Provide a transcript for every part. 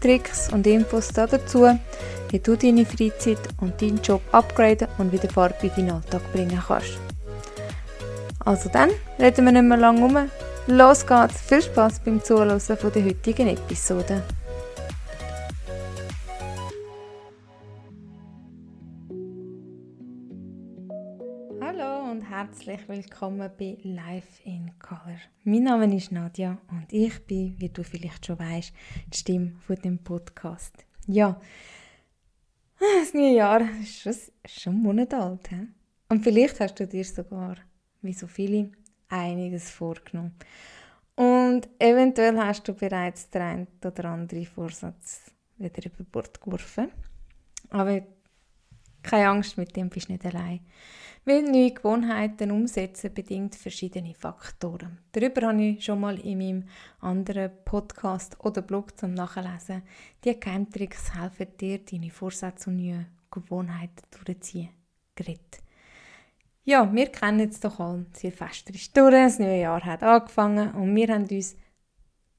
Tricks und Infos dazu, wie du deine Freizeit und deinen Job upgraden und wieder Farbe in deinen Alltag bringen kannst. Also dann, reden wir nicht mehr lange um. Los geht's! Viel Spaß beim Zuhören der heutigen Episode. Herzlich willkommen bei Life in Color. Mein Name ist Nadja und ich bin, wie du vielleicht schon weißt, die Stimme von dem Podcast. Ja, das neue Jahr ist schon, schon einen Monat alt. He? Und vielleicht hast du dir sogar, wie so viele, einiges vorgenommen. Und eventuell hast du bereits den einen oder anderen Vorsatz wieder über Bord geworfen. Aber keine Angst, mit dem bist du nicht allein. Weil neue Gewohnheiten umsetzen bedingt verschiedene Faktoren. Darüber habe ich schon mal in meinem anderen Podcast oder Blog zum Nachlesen. Die Geheimtricks helfen dir, deine Vorsätze und neue Gewohnheiten durchzuziehen. Geredet. Ja, wir kennen es doch alle. Silvester ist durch, das neue Jahr hat angefangen und wir haben uns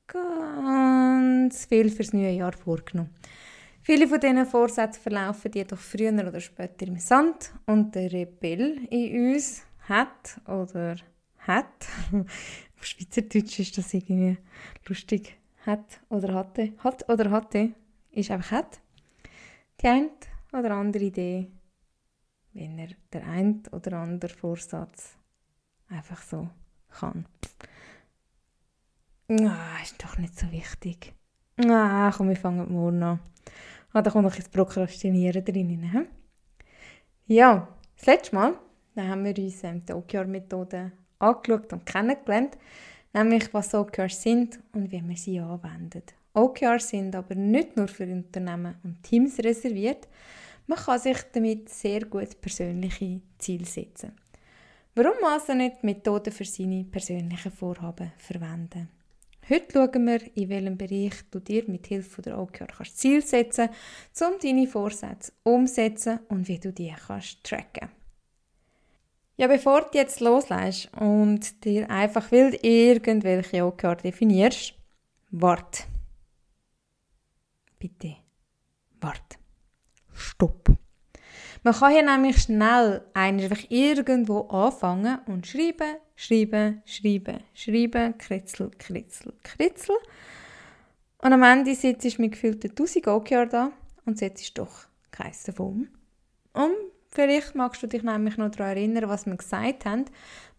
ganz viel fürs neue Jahr vorgenommen. Viele von diesen Vorsätzen verlaufen jedoch früher oder später im Sand und der Rebell in uns hat oder hat, auf Schweizerdeutsch ist das irgendwie lustig, hat oder hatte, hat oder hatte, ist einfach hat, die eine oder andere Idee, wenn er der ein oder andere Vorsatz einfach so kann. Ah, ist doch nicht so wichtig. Ah, komm, wir fangen morgen an. Ah, da kommt noch ein Prokrastinieren drin. He? Ja, das letzte Mal da haben wir uns ähm, die OKR-Methode angeschaut und kennengelernt, nämlich was OKRs sind und wie man sie anwendet. OKRs sind aber nicht nur für Unternehmen und Teams reserviert, man kann sich damit sehr gut persönliche Ziele setzen. Warum also nicht Methoden für seine persönlichen Vorhaben verwenden? Heute schauen wir, in welchem Bereich du dir mit Hilfe der OKR kannst Ziel setzen kannst, um deine Vorsätze umzusetzen und wie du die kannst tracken Ja, bevor du jetzt loslässt und dir einfach wild irgendwelche OKR definierst, wart. Bitte, wart. Stopp. Man kann hier nämlich schnell einfach irgendwo anfangen und schreiben, schreiben, schreiben, schreiben, kritzel, kritzel, kritzel. Und am Ende sitzt du mit gefühlten 1000 OKR da und setzt doch keins davon Und vielleicht magst du dich nämlich noch daran erinnern, was wir gesagt haben.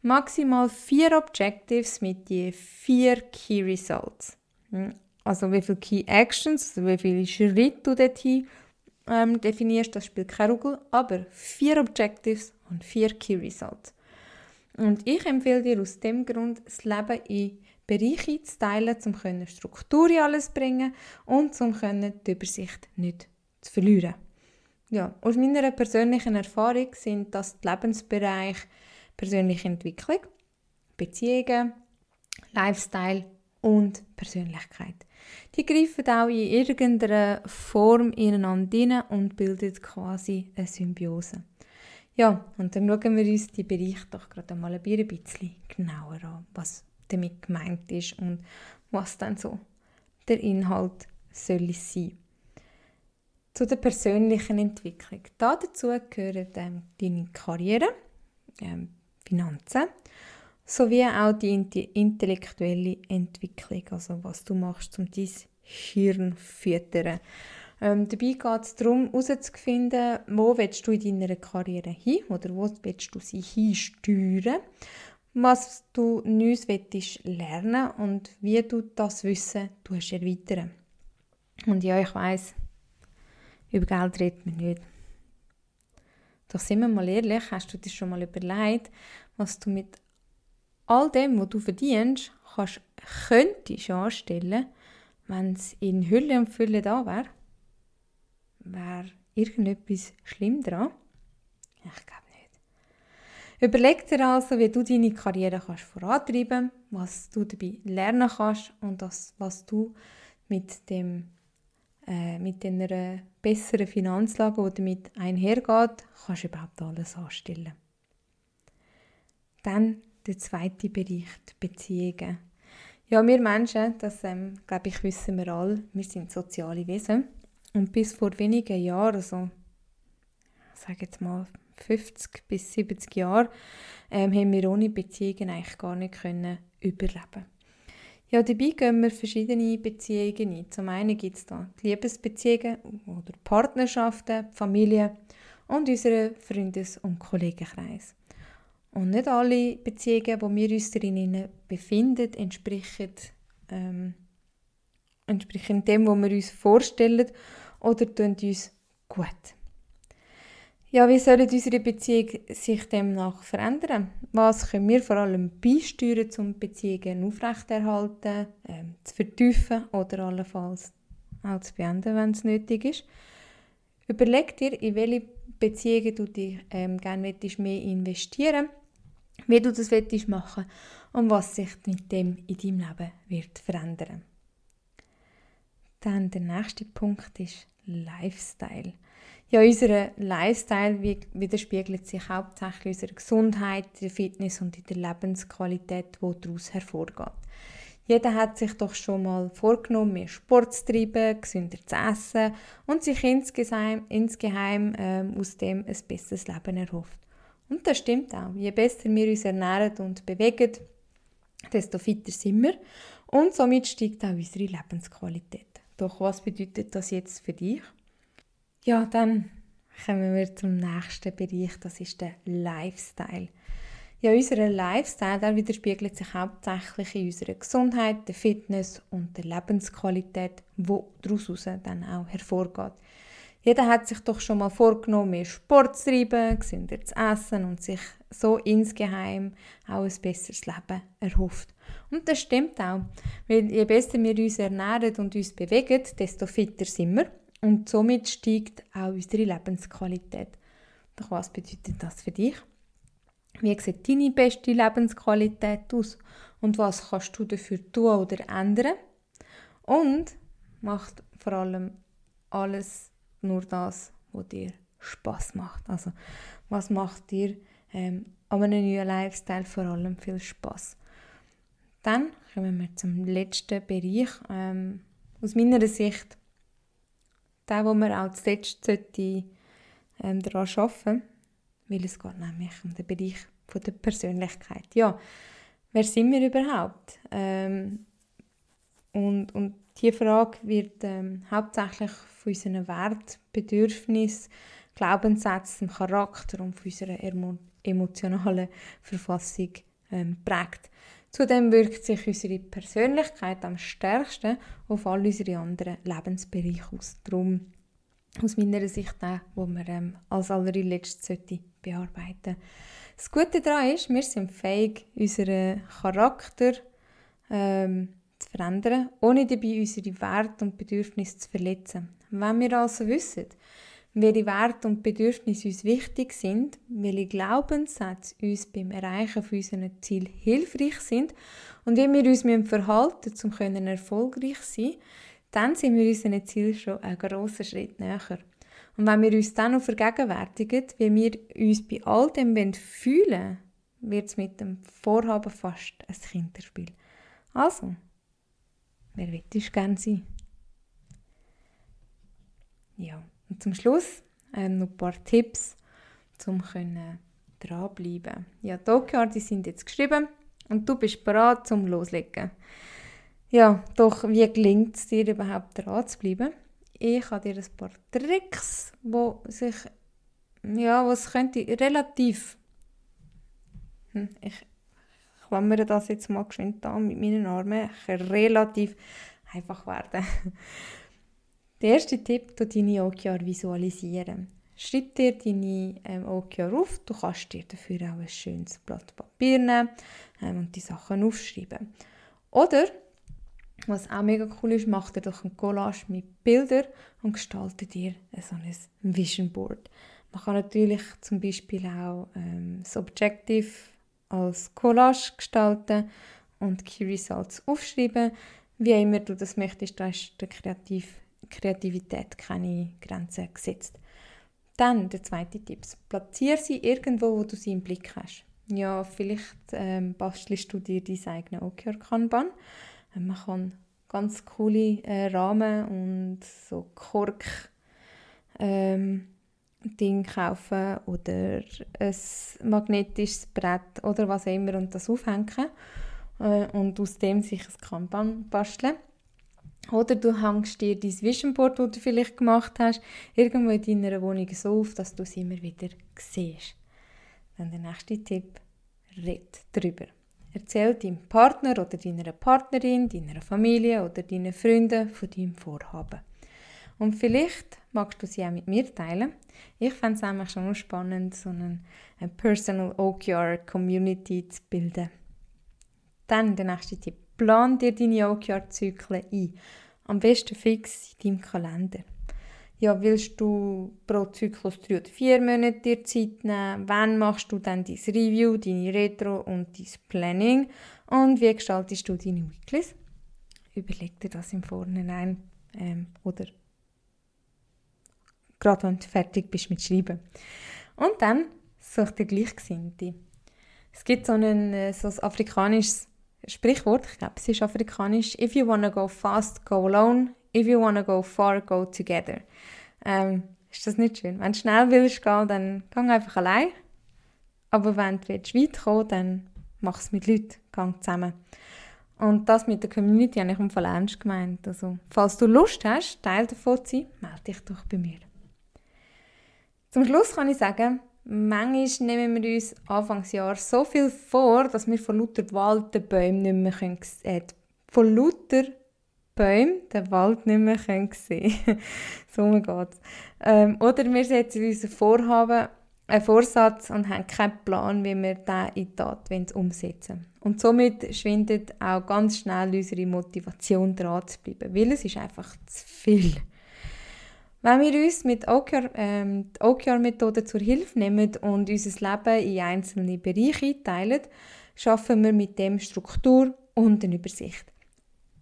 Maximal vier Objectives mit je vier Key Results. Hm, also wie viele Key Actions, also wie viele Schritte du dorthin ähm, definierst, das spielt keine Rolle, aber vier Objectives und vier Key Results. Und ich empfehle dir aus dem Grund, das Leben in Bereiche zu teilen, um Struktur in alles zu bringen und um die Übersicht nicht zu verlieren. Ja, aus meiner persönlichen Erfahrung sind das die Lebensbereiche persönliche Entwicklung, Beziehungen, Lifestyle und Persönlichkeit. Die greifen auch in irgendeiner Form ineinander hinein und bilden quasi eine Symbiose. Ja, und dann schauen wir uns die Bereiche doch gerade mal ein bisschen genauer an, was damit gemeint ist und was dann so der Inhalt soll sein. Zu der persönlichen Entwicklung. Da dazu gehören ähm, deine Karriere, ähm, Finanzen, sowie auch die intellektuelle Entwicklung, also was du machst, um dein Hirn zu füttern. Ähm, dabei geht es darum, herauszufinden, wo willst du in deiner Karriere hin oder wo willst du sie hinsteuern, was du Neues willst lernen und wie du das Wissen erweitern Und ja, ich weiß, über Geld redet man nicht. Doch sind wir mal ehrlich, hast du dir schon mal überlegt, was du mit all dem, was du verdienst, kannst, könntest anstellen, wenn es in Hülle und Fülle da wäre? wäre irgendetwas schlimm dran? Ich glaube nicht. Überleg dir also, wie du deine Karriere kannst vorantreiben was du dabei lernen kannst und das, was du mit, dem, äh, mit einer besseren Finanzlage, die damit einhergeht, kannst du überhaupt alles anstellen. Dann der zweite Bereich, die Beziehungen. Ja, wir Menschen, das ähm, glaube ich, wissen wir alle, wir sind soziale Wesen. Und bis vor wenigen Jahren, also ich sage jetzt mal 50 bis 70 Jahre, ähm, haben wir ohne Beziehungen eigentlich gar nicht können überleben ja, dabei gehen wir verschiedene Beziehungen ein. Zum einen gibt es da die Liebesbeziehungen oder Partnerschaften, Familie und unseren Freundes- und Kollegenkreis. Und nicht alle Beziehungen, wo wir uns darin befinden, entsprechen, ähm, entsprechen dem, was wir uns vorstellen oder tun uns gut. Ja, wie sollen unsere Beziehungen sich demnach verändern? Was können wir vor allem beisteuern, um Beziehungen aufrechterhalten, ähm, zu vertiefen oder allenfalls auch zu beenden, wenn es nötig ist? Überleg dir, in welche Beziehungen du dich ähm, gerne mehr investieren willst wie du das willst machen und was sich mit dem in deinem Leben wird verändern. Dann der nächste Punkt ist Lifestyle. Ja, unser Lifestyle widerspiegelt sich hauptsächlich in unserer Gesundheit, der Fitness und in der Lebensqualität, die daraus hervorgeht. Jeder hat sich doch schon mal vorgenommen, mehr Sport zu treiben, gesünder zu essen und sich insgeheim, insgeheim ähm, aus dem ein besseres Leben erhofft. Und das stimmt auch. Je besser wir uns ernähren und bewegen, desto fitter sind wir. Und somit steigt auch unsere Lebensqualität. Doch was bedeutet das jetzt für dich? Ja, dann kommen wir zum nächsten Bereich, das ist der Lifestyle. Ja, unser Lifestyle der widerspiegelt sich hauptsächlich in unserer Gesundheit, der Fitness und der Lebensqualität, wo daraus dann auch hervorgeht. Jeder hat sich doch schon mal vorgenommen, mehr Sport zu treiben, gesünder zu essen und sich so insgeheim auch ein besseres Leben erhofft. Und das stimmt auch, weil je besser wir uns ernähren und uns bewegen, desto fitter sind wir und somit steigt auch unsere Lebensqualität. Doch was bedeutet das für dich? Wie sieht deine beste Lebensqualität aus und was kannst du dafür tun oder ändern? Und macht vor allem alles nur das, was dir Spaß macht. Also was macht dir ähm, an einem neuen Lifestyle vor allem viel Spaß? Dann kommen wir zum letzten Bereich. Ähm, aus meiner Sicht, der, wo man auch zuletzt sollte, ähm, daran arbeiten weil es geht nämlich um den Bereich von der Persönlichkeit. Ja, wer sind wir überhaupt? Ähm, und, und diese Frage wird ähm, hauptsächlich von unseren Wert, Bedürfnissen, Glaubenssätzen, Charakter und von unserer emotionalen Verfassung ähm, prägt. Zudem wirkt sich unsere Persönlichkeit am stärksten auf all unsere anderen Lebensbereiche aus. Darum aus meiner Sicht auch, wo man ähm, als allerletztes bearbeiten Das Gute daran ist, wir sind fähig, unseren Charakter ähm, zu verändern, ohne dabei unsere Werte und Bedürfnisse zu verletzen. Wenn wir also wissen, welche Werte und Bedürfnisse uns wichtig sind, welche Glaubenssätze uns beim Erreichen von unseren Zielen hilfreich sind und wie wir uns verhalten müssen, um erfolgreich zu sein, dann sind wir unseren Ziel schon einen grossen Schritt näher. Und wenn wir uns dann noch vergegenwärtigen, wie wir uns bei all dem fühlen wird es mit dem Vorhaben fast ein Kinderspiel. Also, wer ich gerne sein? Ja, und zum Schluss ähm, noch ein paar Tipps, um dranbleiben. Ja, die OKR, die sind jetzt geschrieben und du bist bereit zum Loslegen. Ja, doch wie gelingt es dir überhaupt dran zu bleiben? Ich habe dir ein paar Tricks, wo sich, ja, was könnte relativ, hm, ich klammere das jetzt mal geschwind an mit meinen Armen, relativ einfach werden. Der erste Tipp, du deine OKR visualisieren. Schreib dir deine ähm, OKR auf. Du kannst dir dafür auch ein schönes Blatt Papier nehmen ähm, und die Sachen aufschreiben. Oder Was auch mega cool ist, macht ihr doch ein Collage mit Bildern und gestaltet ihr so ein Vision Board. Man kann natürlich zum Beispiel auch ähm, das Objective als Collage gestalten und Key Results aufschreiben. Wie immer du das möchtest, da ist der Kreativ Kreativität keine Grenzen gesetzt. Dann der zweite Tipp. Platziere sie irgendwo, wo du sie im Blick hast. Ja, vielleicht ähm, bastelst du dir dein eigenes OKR-Kanban. Ähm, man kann ganz coole äh, Rahmen und so Kork ähm, Ding kaufen oder ein magnetisches Brett oder was auch immer und das aufhängen äh, und aus dem sich ein Kanban basteln. Oder du hängst dir dein Vision Board, das du vielleicht gemacht hast, irgendwo in deiner Wohnung so auf, dass du es immer wieder siehst. Dann der nächste Tipp, red drüber. Erzähl deinem Partner oder deiner Partnerin, deiner Familie oder deinen Freunden von deinem Vorhaben. Und vielleicht magst du sie auch mit mir teilen. Ich fände es nämlich schon spannend, so eine, eine Personal OKR Community zu bilden. Dann der nächste Tipp. Plan dir deine OKR-Zyklen ein. Am besten fix in deinem Kalender. Ja, willst du pro Zyklus drei oder vier Monate dir Zeit nehmen? Wann machst du dann dein Review, deine Retro und dein Planning? Und wie gestaltest du deine Weeklies? Überleg dir das im Vorhinein ähm, oder gerade wenn du fertig bist mit Schreiben. Und dann such dir Gleichgesinnte. Es gibt so ein, äh, so ein afrikanisches Sprichwort, ich glaube, es ist afrikanisch. If you wanna go fast, go alone. If you wanna go far, go together. Ähm, ist das nicht schön? Wenn du schnell willst gehen, dann geh einfach allein. Aber wenn du weit kommen dann mach es mit Leuten, geh zusammen. Und das mit der Community habe ich im Fall ernst gemeint. Also, falls du Lust hast, Teil davon zu sein, melde dich doch bei mir. Zum Schluss kann ich sagen, Manchmal nehmen wir uns Anfangsjahr so viel vor, dass wir von lauter Wald den Bäumen nicht mehr können, äh, von lauter Bäumen den Wald nicht mehr können sehen So geht's. Ähm, oder wir setzen uns ein Vorhaben, einen Vorsatz und haben keinen Plan, wie wir den in Tat umsetzen wollen. Und somit schwindet auch ganz schnell unsere Motivation dran zu bleiben, weil es ist einfach zu viel. Wenn wir uns mit OKR, ähm, die OKR-Methode zur Hilfe nehmen und unser Leben in einzelne Bereiche einteilen, schaffen wir mit dem Struktur und eine Übersicht.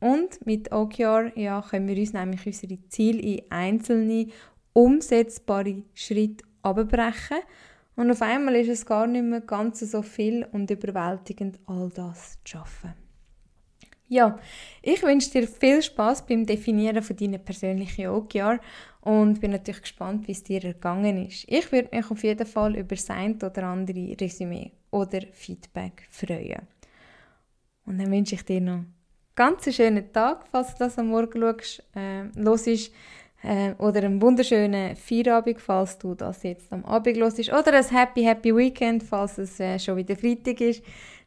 Und mit OKR ja, können wir uns nämlich unsere Ziele in einzelne umsetzbare Schritte abbrechen und auf einmal ist es gar nicht mehr ganz so viel und überwältigend, all das zu schaffen. Ja, ich wünsche dir viel Spaß beim Definieren von deinen persönlichen OKR und bin natürlich gespannt, wie es dir ergangen ist. Ich würde mich auf jeden Fall über sein oder andere Resümee oder Feedback freuen. Und dann wünsche ich dir noch einen ganz schönen Tag, falls du das am Morgen schaust, äh, los ist, äh, oder einen wunderschönen Feierabend, falls du das jetzt am Abend los ist, oder ein Happy Happy Weekend, falls es äh, schon wieder Freitag ist.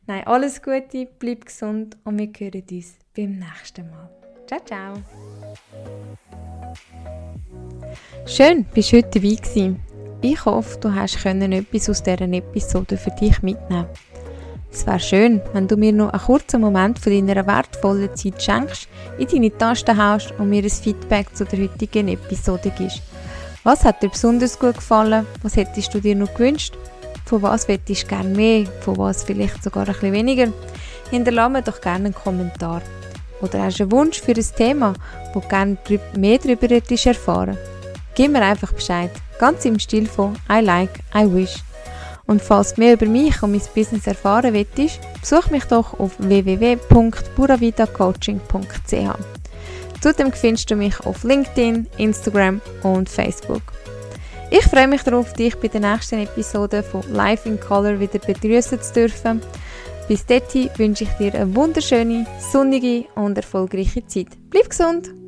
Nein, alles Gute, bleib gesund und wir hören uns beim nächsten Mal. Ciao, ciao! Schön, bist du heute dabei gewesen. Ich hoffe, du hast etwas aus dieser Episode für dich mitnehmen Es wäre schön, wenn du mir noch einen kurzen Moment von deiner wertvollen Zeit schenkst, in deine Tasten haust und mir ein Feedback zu der heutigen Episode gibst. Was hat dir besonders gut gefallen? Was hättest du dir noch gewünscht? Von was hättest du gerne mehr? Von was vielleicht sogar ein bisschen weniger? Hinterlasse mir doch gerne einen Kommentar. Oder hast du einen Wunsch für ein Thema, wo du gerne mehr darüber erfahren Gib mir einfach Bescheid, ganz im Stil von I like, I wish. Und falls du mehr über mich und mein Business erfahren willst, besuch mich doch auf www.buravidacoaching.ch. Zudem findest du mich auf LinkedIn, Instagram und Facebook. Ich freue mich darauf, dich bei der nächsten Episode von Life in Color wieder begrüßen zu dürfen. Bis dahin wünsche ich dir eine wunderschöne, sonnige und erfolgreiche Zeit. Bleib gesund!